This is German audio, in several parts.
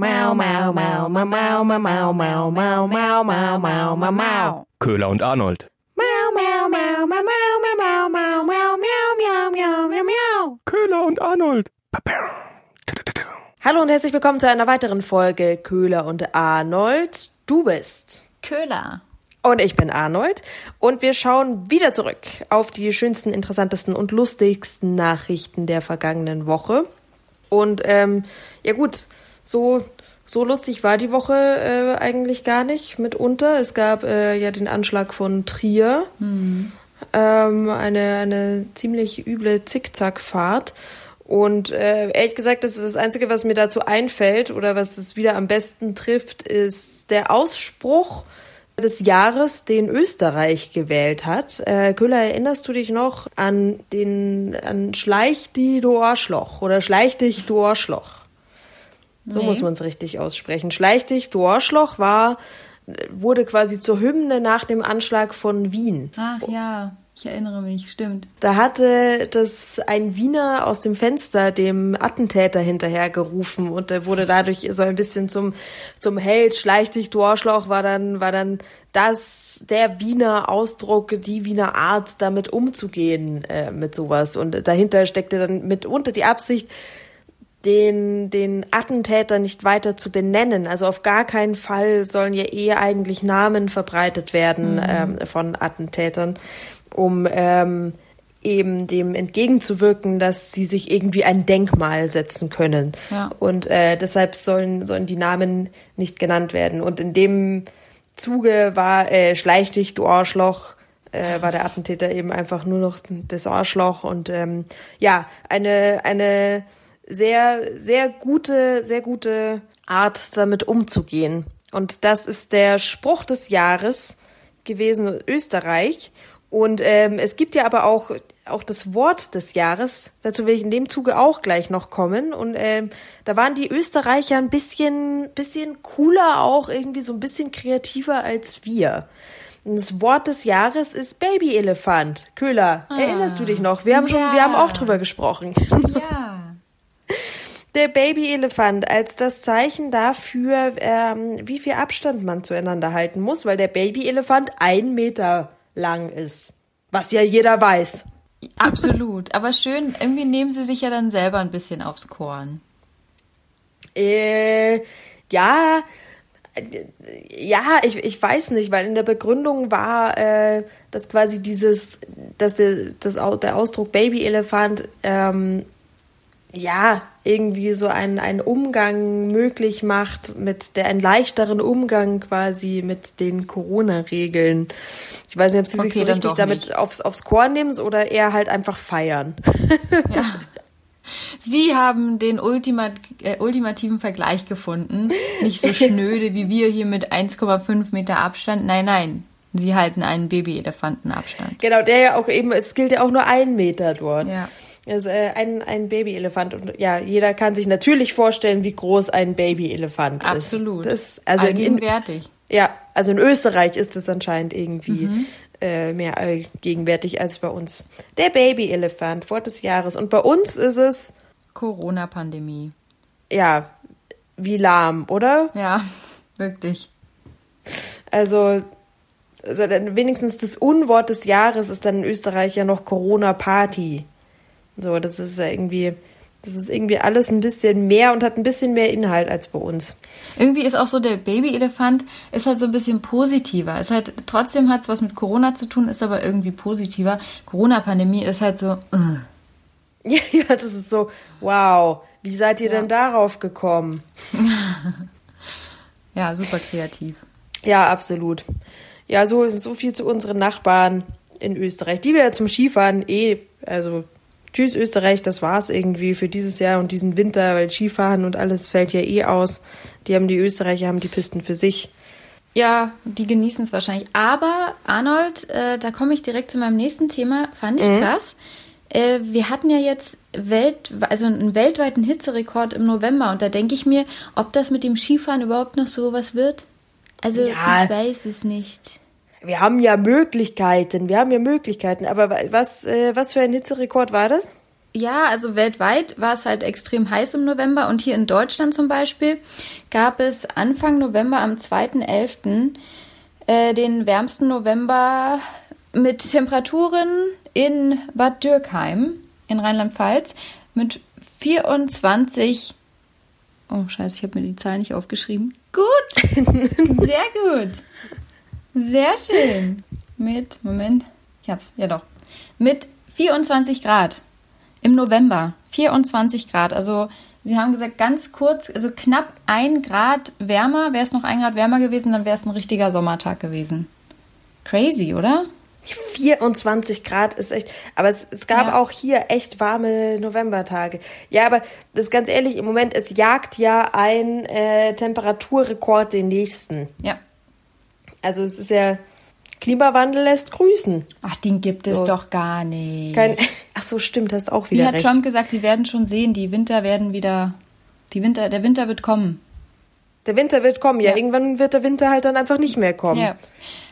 Mau, mau, mau, mau, mau, mau, mau, mau, mau, mau, mau, mau, mau, mau. Köhler und Arnold. Mau, mau, mau, mau, mau, mau, mau, mau, mau, miau, miau, miau, miau, miau. Köhler und Arnold. Hallo und herzlich willkommen zu einer weiteren Folge Köhler und Arnold. Du bist. Köhler. Und ich bin Arnold. Und wir schauen wieder zurück auf die schönsten, interessantesten und lustigsten Nachrichten der vergangenen Woche. Und ähm, ja gut, so, so lustig war die Woche äh, eigentlich gar nicht mitunter. Es gab äh, ja den Anschlag von Trier. Ähm, eine, eine ziemlich üble Zickzackfahrt. Und äh, ehrlich gesagt, das ist das Einzige, was mir dazu einfällt oder was es wieder am besten trifft, ist der Ausspruch des Jahres, den Österreich gewählt hat. Äh, Köhler, erinnerst du dich noch an den an Schleich die du Arschloch oder Schleich dich du Arschloch? So Nee. muss man es richtig aussprechen. Schleich dich du Arschloch war wurde quasi zur Hymne nach dem Anschlag von Wien. Ach ja, ich erinnere mich, stimmt. Da hatte das ein Wiener aus dem Fenster dem Attentäter hinterhergerufen und er wurde dadurch so ein bisschen zum, zum Held. Schleich dich, du Arschloch, war dann, war dann das, der Wiener Ausdruck, die Wiener Art, damit umzugehen, äh, mit sowas. Und dahinter steckte dann mitunter die Absicht, den, den Attentäter nicht weiter zu benennen. Also auf gar keinen Fall sollen ja eher eigentlich Namen verbreitet werden ähm, von Attentätern, um ähm, eben dem entgegenzuwirken, dass sie sich irgendwie ein Denkmal setzen können. Ja. Und äh, deshalb sollen, sollen die Namen nicht genannt werden. Und in dem Zuge war äh, Schleich dich, du Arschloch, äh, war der Attentäter eben einfach nur noch das Arschloch und ähm, ja, eine, eine sehr, sehr gute, sehr gute Art, damit umzugehen. Und das ist der Spruch des Jahres gewesen in Österreich. Und ähm, es gibt ja aber auch, auch das Wort des Jahres. Dazu will ich in dem Zuge auch gleich noch kommen. Und ähm, da waren die Österreicher ein bisschen, bisschen cooler auch, irgendwie so ein bisschen kreativer als wir. Und das Wort des Jahres ist Babyelefant. Köhler, erinnerst du dich noch? Wir haben schon, wir haben auch drüber gesprochen. Ja. Der Babyelefant als das Zeichen dafür, ähm, wie viel Abstand man zueinander halten muss, weil der Babyelefant ein Meter lang ist. Was ja jeder weiß. Absolut. Aber schön, irgendwie nehmen sie sich ja dann selber ein bisschen aufs Korn. Äh, ja, ja, ich, ich weiß nicht, weil in der Begründung war, äh, dass quasi dieses, dass der, das, der Ausdruck Babyelefant, ähm, ja, irgendwie so einen, einen Umgang möglich macht, mit der einen leichteren Umgang quasi mit den Corona-Regeln. Ich weiß nicht, ob sie sich Okay, so dann richtig damit nicht. aufs, aufs Korn nehmen oder eher halt einfach feiern. Sie haben den Ultima äh, ultimativen Vergleich gefunden. Nicht so schnöde wie wir hier mit 1,5 Meter Abstand. Nein, nein. Sie halten einen Babyelefantenabstand. Genau, der ja auch eben, es gilt ja auch nur ein Meter dort. Ja. Also äh, ein, ein Babyelefant. Und ja, jeder kann sich natürlich vorstellen, wie groß ein Babyelefant ist. Absolut. Das, also in, in, Allgegenwärtig. ja, also in Österreich ist es anscheinend irgendwie Mhm. äh, mehr allgegenwärtig als bei uns. Der Babyelefant, Wort des Jahres. Und bei uns ist es, Corona-Pandemie. ja, wie lahm, oder? Ja, wirklich. Also, also dann wenigstens das Unwort des Jahres ist dann in Österreich ja noch Corona-Party. So, das ist ja irgendwie, das ist irgendwie alles ein bisschen mehr und hat ein bisschen mehr Inhalt als bei uns. Irgendwie ist auch so der Babyelefant ist halt so ein bisschen positiver. Ist halt trotzdem hat es was mit Corona zu tun, ist aber irgendwie positiver. Corona-Pandemie ist halt so. Uh. Ja, ja, das ist so, wow, wie seid ihr Ja. denn darauf gekommen? Ja, super kreativ. Ja, absolut. Ja, so, so viel zu unseren Nachbarn in Österreich, die wir ja zum Skifahren eh, also tschüss Österreich, das war's irgendwie für dieses Jahr und diesen Winter, weil Skifahren und alles fällt ja eh aus. Die haben die Österreicher haben die Pisten für sich. Ja, die genießen es wahrscheinlich. Aber Arnold, äh, da komme ich direkt zu meinem nächsten Thema. Fand ich krass. Äh, wir hatten ja jetzt Welt, also einen weltweiten Hitzerekord im November und da denke ich mir, ob das mit dem Skifahren überhaupt noch so was wird. Also Ja. ich weiß es nicht. Wir haben ja Möglichkeiten, wir haben ja Möglichkeiten, aber wa- was, äh, was für ein Hitzerekord war das? ja, also weltweit war es halt extrem heiß im November und hier in Deutschland zum Beispiel gab es Anfang November am 2.11. Äh, den wärmsten November mit Temperaturen in Bad Dürkheim in Rheinland-Pfalz mit 24. Oh, scheiße, ich habe mir die Zahl nicht aufgeschrieben. Gut, sehr gut. Sehr schön. Mit, Moment, ich hab's, ja doch. Mit 24 Grad im November. 24 Grad. Also, sie haben gesagt, ganz kurz, also knapp ein Grad wärmer. Wäre es noch ein Grad wärmer gewesen, dann wäre es ein richtiger Sommertag gewesen. Crazy, oder? 24 Grad ist echt, aber es, es gab Ja. auch hier echt warme Novembertage. Ja, aber das ist ganz ehrlich, im Moment, es jagt ja ein äh, Temperaturrekord den nächsten. Ja. Also es ist ja, Klimawandel lässt grüßen. Ach, den gibt es So. doch gar nicht. Kein, ach so, stimmt, hast auch Wie wieder hat recht. Trump gesagt, sie werden schon sehen, die Winter werden wieder, die Winter, der Winter wird kommen. Der Winter wird kommen, ja. Ja. Irgendwann wird der Winter halt dann einfach nicht mehr kommen. Ja.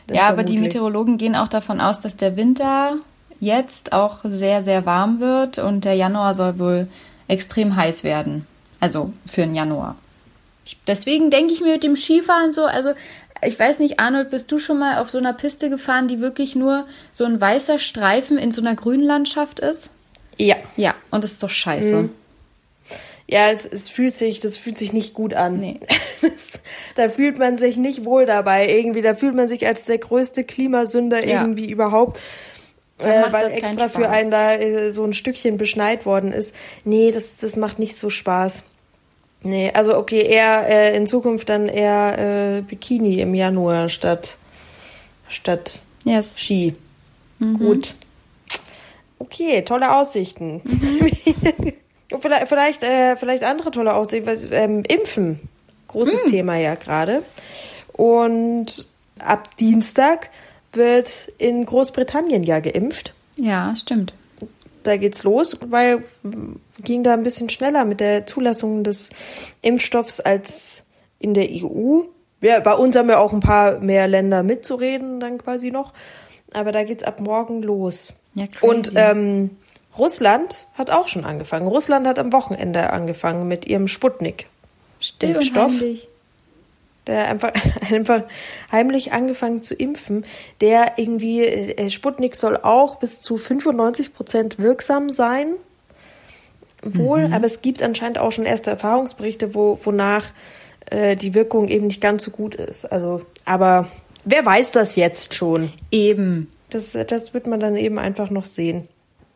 Ja, aber die. Meteorologen gehen auch davon aus, dass der Winter jetzt auch sehr, sehr warm wird und der Januar soll wohl extrem heiß werden. Also für den Januar. Deswegen denke ich mir mit dem Skifahren so, also ich weiß nicht, Arnold, bist du schon mal auf so einer Piste gefahren, die wirklich nur so ein weißer Streifen in so einer Grünlandschaft ist? Ja. Ja, und das ist doch scheiße. Mhm. Ja, es, es fühlt sich, das fühlt sich nicht gut an. Nee. Das, da fühlt man sich nicht wohl dabei irgendwie. Da fühlt man sich als der größte Klimasünder Ja. irgendwie überhaupt. Äh, weil extra für einen da äh, so ein Stückchen beschneit worden ist. Nee, das, das macht nicht so Spaß. Nee, also okay, eher äh, in Zukunft dann eher äh, Bikini im Januar statt, statt Yes. Ski. Mhm. Gut. Okay, tolle Aussichten. Und vielleicht, vielleicht, äh, vielleicht andere tolle Aussichten. Was, ähm, Impfen. Großes Hm. Thema ja gerade. Und ab Dienstag wird in Großbritannien ja geimpft. Ja, stimmt. Da geht's los, weil ging da ein bisschen schneller mit der Zulassung des Impfstoffs als in der EU. Ja, bei uns haben ja auch ein paar mehr Länder mitzureden dann quasi noch. Aber da geht's ab morgen los. Ja, crazy. Und ähm, Russland hat auch schon angefangen. Russland hat am Wochenende angefangen mit ihrem Sputnik. Still und heimlich. Der einfach, einfach heimlich angefangen zu impfen. Der irgendwie, äh, Sputnik soll auch bis zu 95 Prozent wirksam sein. Wohl, aber es gibt anscheinend auch schon erste Erfahrungsberichte, wo, wonach äh, die Wirkung eben nicht ganz so gut ist. Also, aber wer weiß das jetzt schon? Eben. Das, das wird man dann eben einfach noch sehen.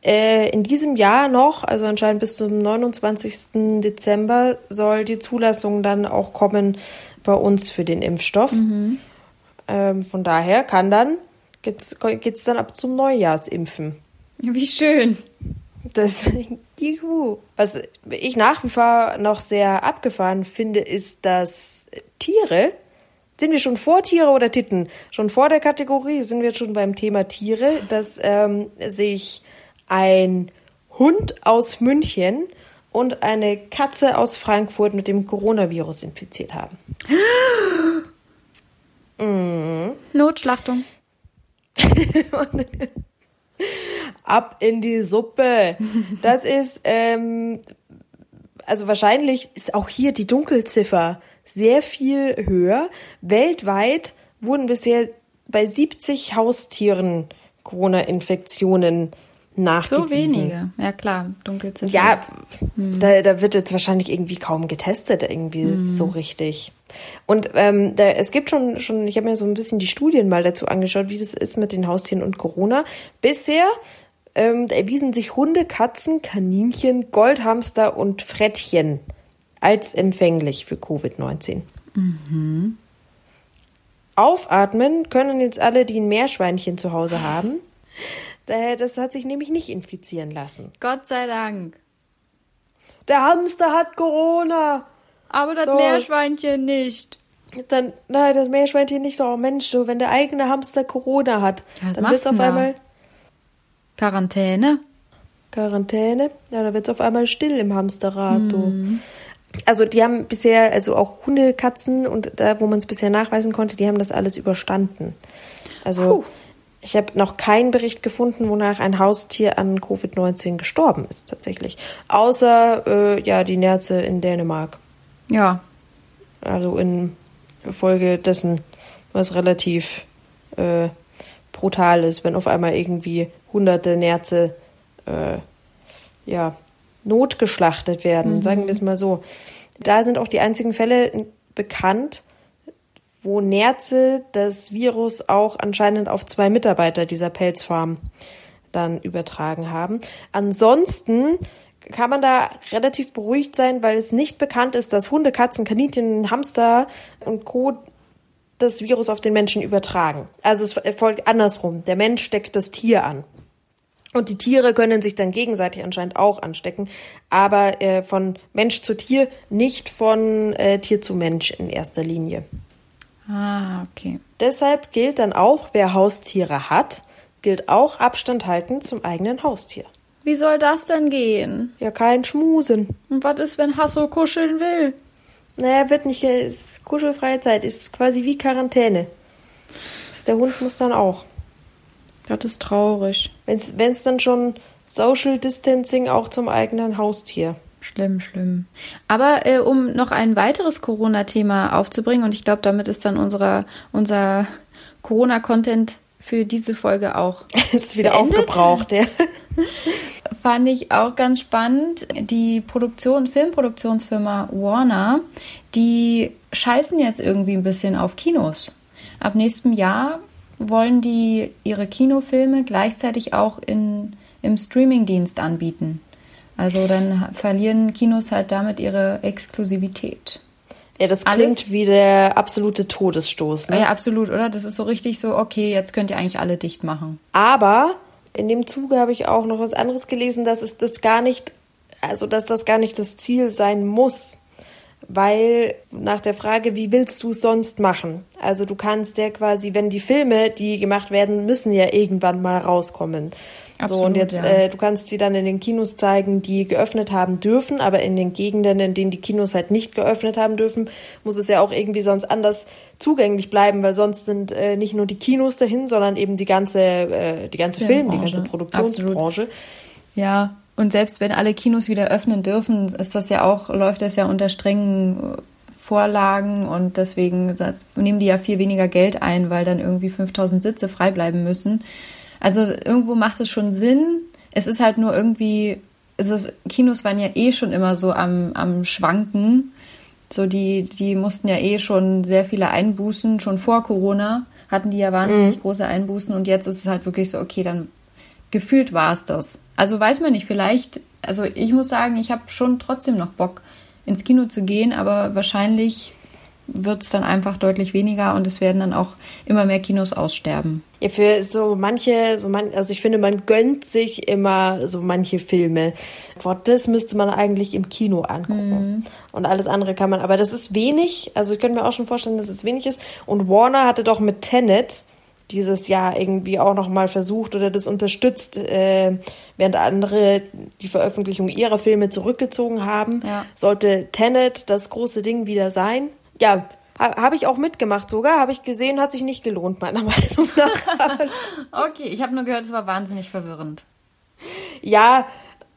Äh, in diesem Jahr noch, also anscheinend bis zum 29. Dezember, soll die Zulassung dann auch kommen bei uns für den Impfstoff. Ähm, von daher kann dann, geht's, geht's dann ab zum Neujahrsimpfen. Wie schön. Das, juhu. Was ich nach wie vor noch sehr abgefahren finde, ist, dass Tiere, sind wir schon vor Tiere oder Titten? Schon vor der Kategorie sind wir schon beim Thema Tiere, dass ähm, sich ein Hund aus München und eine Katze aus Frankfurt mit dem Coronavirus infiziert haben. Notschlachtung. Ab in die Suppe. Das ist, ähm, also wahrscheinlich ist auch hier die Dunkelziffer sehr viel höher. Weltweit wurden bisher bei 70 Haustieren Corona-Infektionen So nachgewiesen. wenige. Ja klar, Dunkelziffer. Ja, da, da wird jetzt wahrscheinlich irgendwie kaum getestet, irgendwie Mhm. so richtig. Und ähm, da, es gibt schon, schon, ich habe mir so ein bisschen die Studien mal dazu angeschaut, wie das ist mit den Haustieren und Corona. Bisher ähm, erwiesen sich Hunde, Katzen, Kaninchen, Goldhamster und Frettchen als empfänglich für Covid-19. Aufatmen können jetzt alle, die ein Meerschweinchen zu Hause haben. Daher, Das hat sich nämlich nicht infizieren lassen. Gott sei Dank. Der Hamster hat Corona. Aber das So. Meerschweinchen nicht. Dann, nein, das Meerschweinchen nicht doch. Mensch, du, wenn der eigene Hamster Corona hat, was dann wird's auf da? einmal Quarantäne. Quarantäne. Ja, da wird's auf einmal still im Hamsterrad. Du. Mhm. Also die haben bisher, also auch Hunde, Katzen und da, wo man es bisher nachweisen konnte, die haben das alles überstanden. Also Puh. Ich habe noch keinen Bericht gefunden, wonach ein Haustier an Covid-19 gestorben ist tatsächlich. Außer äh, ja die Nerze in Dänemark. Ja. Also in Folge dessen, was relativ äh, brutal ist, wenn auf einmal irgendwie hunderte Nerze äh, ja, notgeschlachtet werden, mhm. sagen wir es mal so. Da sind auch die einzigen Fälle bekannt, wo Nerze das Virus auch anscheinend auf zwei Mitarbeiter dieser Pelzfarm dann übertragen haben. Ansonsten kann man da relativ beruhigt sein, weil es nicht bekannt ist, dass Hunde, Katzen, Kaninchen, Hamster und Co. das Virus auf den Menschen übertragen. Also es folgt andersrum. Der Mensch steckt das Tier an. Und die Tiere können sich dann gegenseitig anscheinend auch anstecken, aber äh, von Mensch zu Tier, nicht von äh, Tier zu Mensch in erster Linie. Ah, okay. Deshalb gilt dann auch, wer Haustiere hat, gilt auch Abstand halten zum eigenen Haustier. Wie soll das denn gehen? Ja, kein Schmusen. Und was ist, wenn Hasso kuscheln will? Naja, wird nicht, ist kuschelfreie Zeit, ist quasi wie Quarantäne. Das der Hund muss dann auch. Das ist traurig. Wenn es dann schon Social Distancing auch zum eigenen Haustier. Schlimm, schlimm. Aber äh, um noch ein weiteres Corona-Thema aufzubringen, und ich glaube, damit ist dann unsere, unser Corona-Content für diese Folge auch. ist wieder beendet. aufgebraucht, ja. Fand ich auch ganz spannend. Die Produktion, Filmproduktionsfirma Warner, die scheißen jetzt irgendwie ein bisschen auf Kinos. Ab nächstem Jahr wollen die ihre Kinofilme gleichzeitig auch in, im Streamingdienst anbieten. Also dann verlieren Kinos halt damit ihre Exklusivität. Ja, das klingt Alles, wie der absolute Todesstoß. Ne? Ja, absolut, oder? Das ist so richtig so, okay, jetzt könnt ihr eigentlich alle dicht machen. Aber in dem Zuge habe ich auch noch was anderes gelesen, dass es das gar nicht, also dass das gar nicht das Ziel sein muss weil nach der Frage, wie willst du es sonst machen? Also du kannst ja quasi, wenn die Filme, die gemacht werden, müssen ja irgendwann mal rauskommen. Absolut, so, und jetzt, ja. äh, du kannst sie dann in den Kinos zeigen, die geöffnet haben dürfen, aber in den Gegenden, in denen die Kinos halt nicht geöffnet haben dürfen, muss es ja auch irgendwie sonst anders zugänglich bleiben, weil sonst sind äh, nicht nur die Kinos dahin, sondern eben die ganze, äh, die ganze Film, die ganze Produktionsbranche. Absolut. Ja, und selbst wenn alle Kinos wieder öffnen dürfen, ist das ja auch, läuft das ja unter strengen Vorlagen und deswegen nehmen die ja viel weniger Geld ein, weil dann irgendwie 5000 Sitze frei bleiben müssen. Also irgendwo macht es schon Sinn. Es ist halt nur irgendwie, ist, Kinos waren ja eh schon immer so am, am Schwanken. So die, die mussten ja eh schon sehr viele Einbußen, schon vor Corona hatten die ja wahnsinnig mhm. große Einbußen und jetzt ist es halt wirklich so, okay, dann gefühlt war es das. Also weiß man nicht, vielleicht, also ich muss sagen, ich habe schon trotzdem noch Bock ins Kino zu gehen, aber wahrscheinlich wird es dann einfach deutlich weniger und es werden dann auch immer mehr Kinos aussterben. Ja, für so manche, so man, also ich finde, man gönnt sich immer so manche Filme. Gott, das müsste man eigentlich im Kino angucken. Mhm. Und alles andere kann man, aber das ist wenig. Also ich könnte mir auch schon vorstellen, dass es wenig ist. Und Warner hatte doch mit Tenet dieses Jahr irgendwie auch nochmal versucht oder das unterstützt, äh, während andere die Veröffentlichung ihrer Filme zurückgezogen haben. Ja. Sollte Tenet das große Ding wieder sein? Ja, ha, habe ich auch mitgemacht sogar, habe ich gesehen, hat sich nicht gelohnt, meiner Meinung nach. okay, ich habe nur gehört, es war wahnsinnig verwirrend. Ja,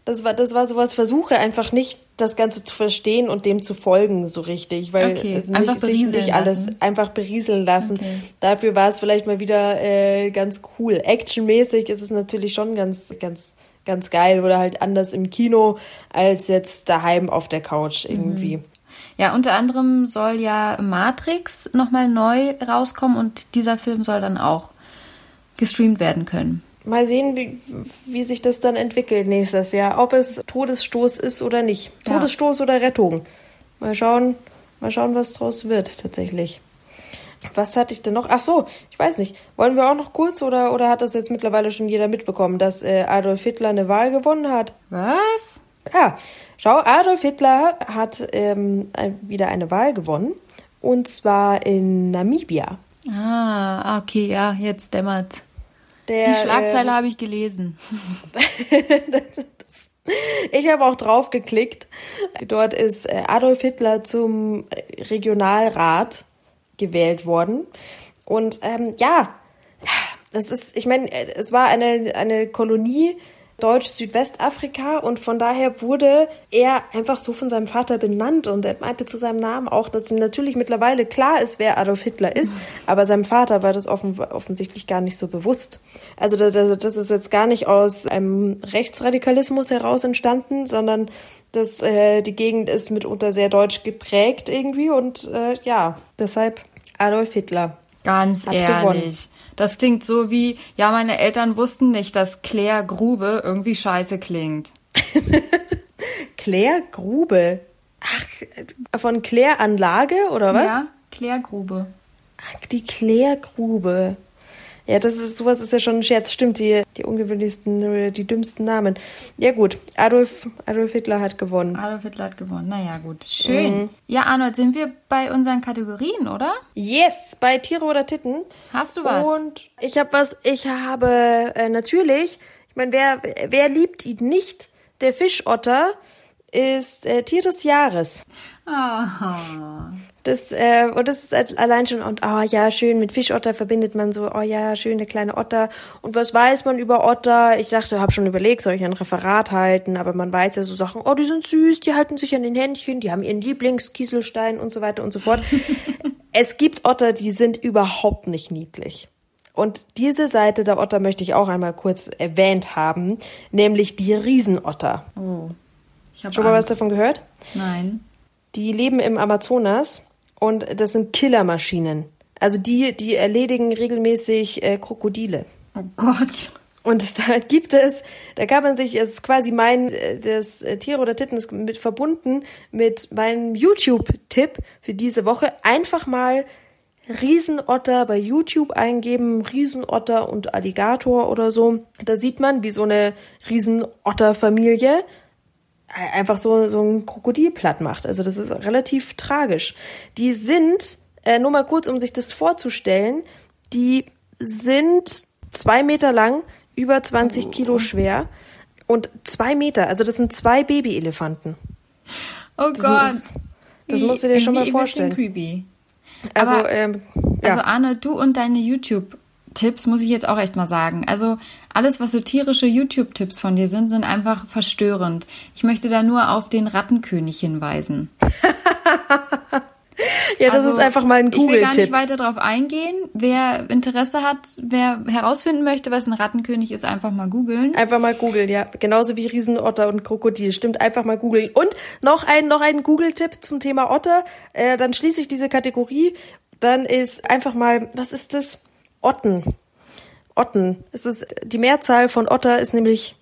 das war, das war sowas, versuche einfach nicht das Ganze zu verstehen und dem zu folgen so richtig, weil okay. es nicht sich, sich alles einfach berieseln lassen. Okay. Dafür war es vielleicht mal wieder äh, ganz cool. Actionmäßig ist es natürlich schon ganz, ganz, ganz geil oder halt anders im Kino als jetzt daheim auf der Couch irgendwie. Mhm. Ja, unter anderem soll ja Matrix nochmal neu rauskommen und dieser Film soll dann auch gestreamt werden können mal sehen, wie, wie sich das dann entwickelt nächstes Jahr. Ob es Todesstoß ist oder nicht. Ja. Todesstoß oder Rettung. Mal schauen, mal schauen, was draus wird tatsächlich. Was hatte ich denn noch? Ach so, ich weiß nicht. Wollen wir auch noch kurz oder, oder hat das jetzt mittlerweile schon jeder mitbekommen, dass äh, Adolf Hitler eine Wahl gewonnen hat? Was? Ja, schau, Adolf Hitler hat ähm, wieder eine Wahl gewonnen. Und zwar in Namibia. Ah, okay, ja, jetzt dämmert's. Der, die Schlagzeile äh, habe ich gelesen. ich habe auch drauf geklickt. Dort ist äh, Adolf Hitler zum Regionalrat gewählt worden. Und ähm, ja, Das ist, ich meine, es war eine, eine Kolonie Deutsch-Südwestafrika und von daher wurde er einfach so von seinem Vater benannt und er meinte zu seinem Namen auch, dass ihm natürlich mittlerweile klar ist, wer Adolf Hitler ist, aber seinem Vater war das offen, offensichtlich gar nicht so bewusst. Also das, das ist jetzt gar nicht aus einem Rechtsradikalismus heraus entstanden, sondern dass äh, die Gegend ist mitunter sehr deutsch geprägt irgendwie und äh, ja, deshalb Adolf Hitler. Ganz Hat ehrlich. gewonnen. Das klingt so wie, ja, meine Eltern wussten nicht, dass Claire Grube irgendwie scheiße klingt. Claire Grube. Ach, von Claire Anlage oder was? Ja, Claire Grube. Ach, die Claire Grube. Ja, das ist sowas ist ja schon ein Scherz. Stimmt, die, die ungewöhnlichsten, äh, die dümmsten Namen. Ja gut, Adolf, Adolf Hitler hat gewonnen. Adolf Hitler hat gewonnen. Naja, gut. Schön. Ja, Arnold, sind wir bei unseren Kategorien, oder? Yes, bei Tiere oder Titten. Hast du was? Und ich habe was, ich habe äh, natürlich, ich meine, wer, wer liebt ihn nicht? Der Fischotter ist äh, Tier des Jahres. Aha. Das, äh, und das ist halt allein schon, und ah ja, schön, mit Fischotter verbindet man so, oh ja, schöne kleine Otter. Und was weiß man über Otter? Ich dachte, habe schon überlegt, soll ich ein Referat halten, aber man weiß ja so Sachen, oh, die sind süß, die halten sich an den Händchen, die haben ihren Lieblingskieselstein und so weiter und so fort. es gibt Otter, die sind überhaupt nicht niedlich. Und diese Seite der Otter möchte ich auch einmal kurz erwähnt haben, nämlich die Riesenotter. Oh. Ich habe Schon mal was davon gehört? Nein. Die leben im Amazonas und das sind Killermaschinen. Also die, die erledigen regelmäßig äh, Krokodile. Oh Gott. Und da gibt es, da kann man sich, es ist quasi mein, äh, das äh, Tiere oder Titten ist mit verbunden mit meinem YouTube-Tipp für diese Woche. Einfach mal Riesenotter bei YouTube eingeben, Riesenotter und Alligator oder so. Da sieht man, wie so eine Riesenotterfamilie einfach so, so ein Krokodil platt macht. Also das ist relativ tragisch. Die sind, äh, nur mal kurz, um sich das vorzustellen, die sind zwei Meter lang, über 20 Kilo schwer und zwei Meter. Also das sind zwei Babyelefanten. Oh Das Gott. muss- das musst du dir schon mal vorstellen. creepy. Also, Aber- ähm, ja. Also Arne, du und deine YouTube-Tipps muss ich jetzt auch echt mal sagen. Also alles, was so tierische YouTube-Tipps von dir sind, sind einfach verstörend. Ich möchte da nur auf den Rattenkönig hinweisen. ja, das Also, ist einfach mal ein Ich will gar nicht Google-Tipp. weiter drauf eingehen. Wer Interesse hat, wer herausfinden möchte, was ein Rattenkönig ist, einfach mal googeln. Einfach mal googeln, ja. Genauso wie Riesenotter und Krokodil. Stimmt, einfach mal googeln. Und noch ein, noch ein Google-Tipp zum Thema Otter. Äh, dann schließe ich diese Kategorie. Dann ist einfach mal, was ist das? Otten. Otten. Es ist, die Mehrzahl von Otter ist nämlich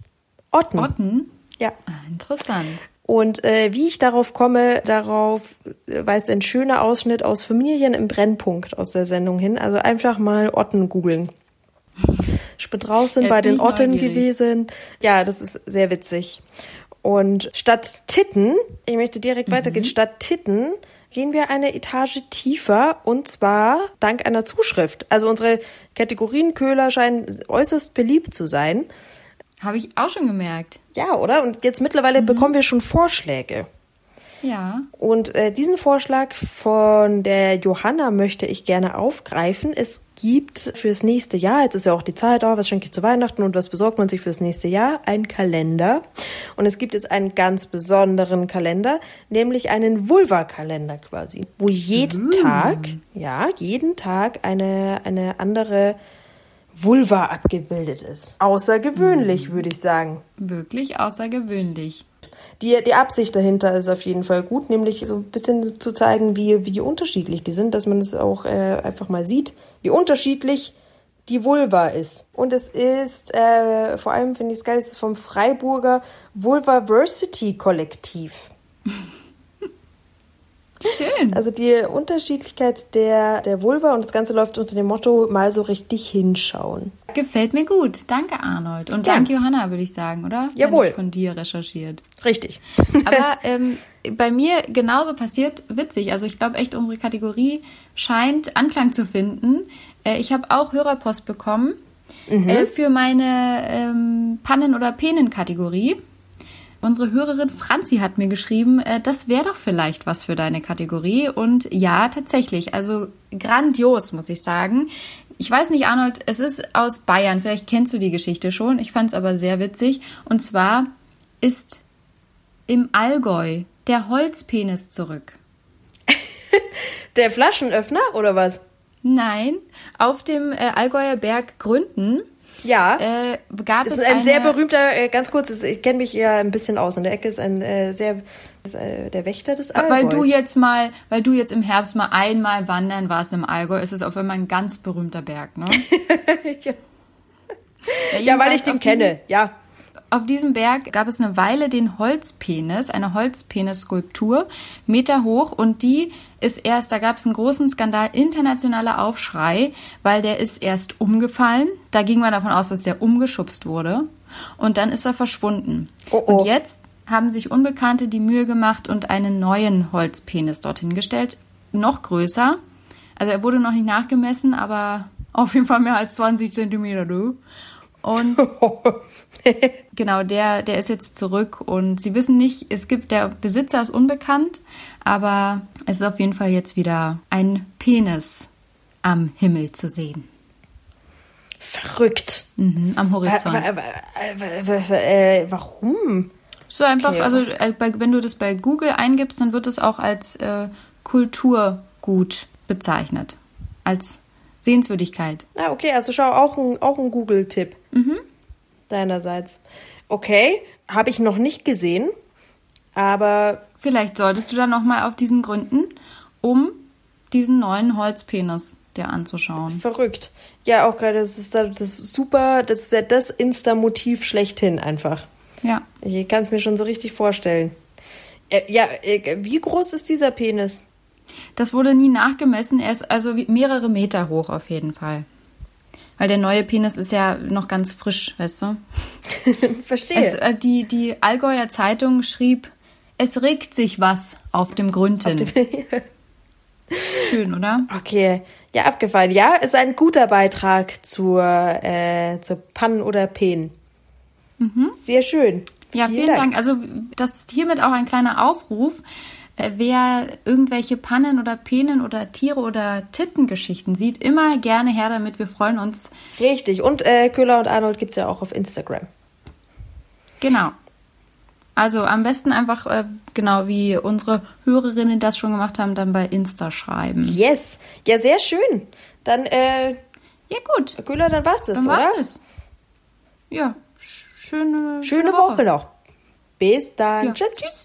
Otten. Otten? Ja. Ah, interessant. Und äh, wie ich darauf komme, darauf weist ein schöner Ausschnitt aus Familien im Brennpunkt aus der Sendung hin. Also einfach mal Otten googeln. Ich bin draußen Jetzt bei den Otten gewesen. Ja, das ist sehr witzig. Und statt Titten, ich möchte direkt Mhm. weitergehen, statt Titten gehen wir eine Etage tiefer und zwar dank einer Zuschrift. Also unsere Kategorienköhler scheinen äußerst beliebt zu sein. Habe ich auch schon gemerkt. Ja, oder? Und jetzt mittlerweile Mhm. bekommen wir schon Vorschläge. Ja. Und äh, diesen Vorschlag von der Johanna möchte ich gerne aufgreifen. Es gibt fürs nächste Jahr, jetzt ist ja auch die Zeit, oh, was schenke ich zu Weihnachten und was besorgt man sich fürs nächste Jahr? Ein Kalender. Und es gibt jetzt einen ganz besonderen Kalender, nämlich einen Vulva-Kalender quasi, wo jeden Tag, ja, jeden Tag eine, eine andere Vulva abgebildet ist. Außergewöhnlich, würde ich sagen. Wirklich außergewöhnlich. Die, die Absicht dahinter ist auf jeden Fall gut, nämlich so ein bisschen zu zeigen, wie, wie unterschiedlich die sind, dass man es auch äh, einfach mal sieht, wie unterschiedlich die Vulva ist. Und es ist, äh, vor allem finde ich es geil, es ist vom Freiburger Vulvaversity Kollektiv. Schön. Also die Unterschiedlichkeit der, der Vulva und das Ganze läuft unter dem Motto, mal so richtig hinschauen. Gefällt mir gut. Danke, Arnold. Und Gern. danke, Johanna, würde ich sagen, oder? Jawohl. nicht von dir recherchiert. Richtig. Aber ähm, bei mir genauso passiert, witzig. Also ich glaube echt, unsere Kategorie scheint Anklang zu finden. Äh, ich habe auch Hörerpost bekommen äh, für meine ähm, Pannen- oder Penen-Kategorie. Unsere Hörerin Franzi hat mir geschrieben, äh, das wäre doch vielleicht was für deine Kategorie. Und ja, tatsächlich, also grandios, muss ich sagen. Ich weiß nicht, Arnold, es ist aus Bayern. Vielleicht kennst du die Geschichte schon. Ich fand es aber sehr witzig. Und zwar ist im Allgäu der Holzpenis zurück. Der Flaschenöffner oder was? Nein, auf dem äh, Allgäuer Berg Gründen Ja. äh, gab es es ist ein eine, sehr berühmter, äh, ganz kurz, es- ich kenne mich ja ein bisschen aus. In der Ecke ist ein äh, sehr, der Wächter des Allgäus. Weil du jetzt mal, weil du jetzt im Herbst mal einmal wandern warst im Allgäu, ist es auf einmal ein ganz berühmter Berg, ne? ja, ja, weil jedenfalls ich den kenne, ja. Auf diesem Berg gab es eine Weile den Holzpenis, eine Holzpenis-Skulptur, Meter hoch und die ist erst, da gab es einen großen Skandal, internationaler Aufschrei, weil der ist erst umgefallen. Da ging man davon aus, dass der umgeschubst wurde und dann ist er verschwunden. Oh, oh. Und jetzt haben sich Unbekannte die Mühe gemacht und einen neuen Holzpenis dorthin gestellt, noch größer. Also er wurde noch nicht nachgemessen, aber auf jeden Fall mehr als 20 Zentimeter, du. Und Genau, der, der ist jetzt zurück und sie wissen nicht, es gibt, der Besitzer ist unbekannt, aber es ist auf jeden Fall jetzt wieder ein Penis am Himmel zu sehen, Verrückt. mhm, am Horizont. wa- wa- wa- wa- wa- äh, warum? So einfach, okay. also äh, bei, wenn du das bei Google eingibst, dann wird es auch als äh, Kulturgut bezeichnet, als Sehenswürdigkeit. Ah, okay, also schau, auch ein, auch ein Google-Tipp. Deinerseits. Okay, habe ich noch nicht gesehen, aber Vielleicht solltest du dann nochmal auf diesen Gründen, um diesen neuen Holzpenis dir anzuschauen. verrückt. Ja, auch gerade, das ist, das ist super, das ist ja das Insta-Motiv schlechthin einfach. Ja. Ich kann es mir schon so richtig vorstellen. Äh, ja, äh, wie groß ist dieser Penis? Das wurde nie nachgemessen. Er ist also mehrere Meter hoch auf jeden Fall. Weil der neue Penis ist ja noch ganz frisch, weißt du? Verstehe. Es, äh, die, die Allgäuer Zeitung schrieb, es regt sich was auf dem Gründen. Schön, oder? okay, ja, abgefallen. Ja, ist ein guter Beitrag zur, äh, zur Pannen oder Pen. Sehr schön. Ja, vielen, Dank. Also das ist hiermit auch ein kleiner Aufruf. Äh, Wer irgendwelche Pannen oder Penen oder Tiere oder Tittengeschichten sieht, immer gerne her damit. Wir freuen uns. Richtig. Und äh, Köhler und Arnold gibt's ja auch auf Instagram. Genau. Also am besten einfach, äh, genau wie unsere Hörerinnen das schon gemacht haben, dann bei Insta schreiben. Yes. Ja, sehr schön. Dann, äh, Ja gut, Köhler, dann war's das, dann oder? war's das. Ja, sch- schöne, Schöne Woche noch. Bis dann. Ja. Tschüss. Tschüss.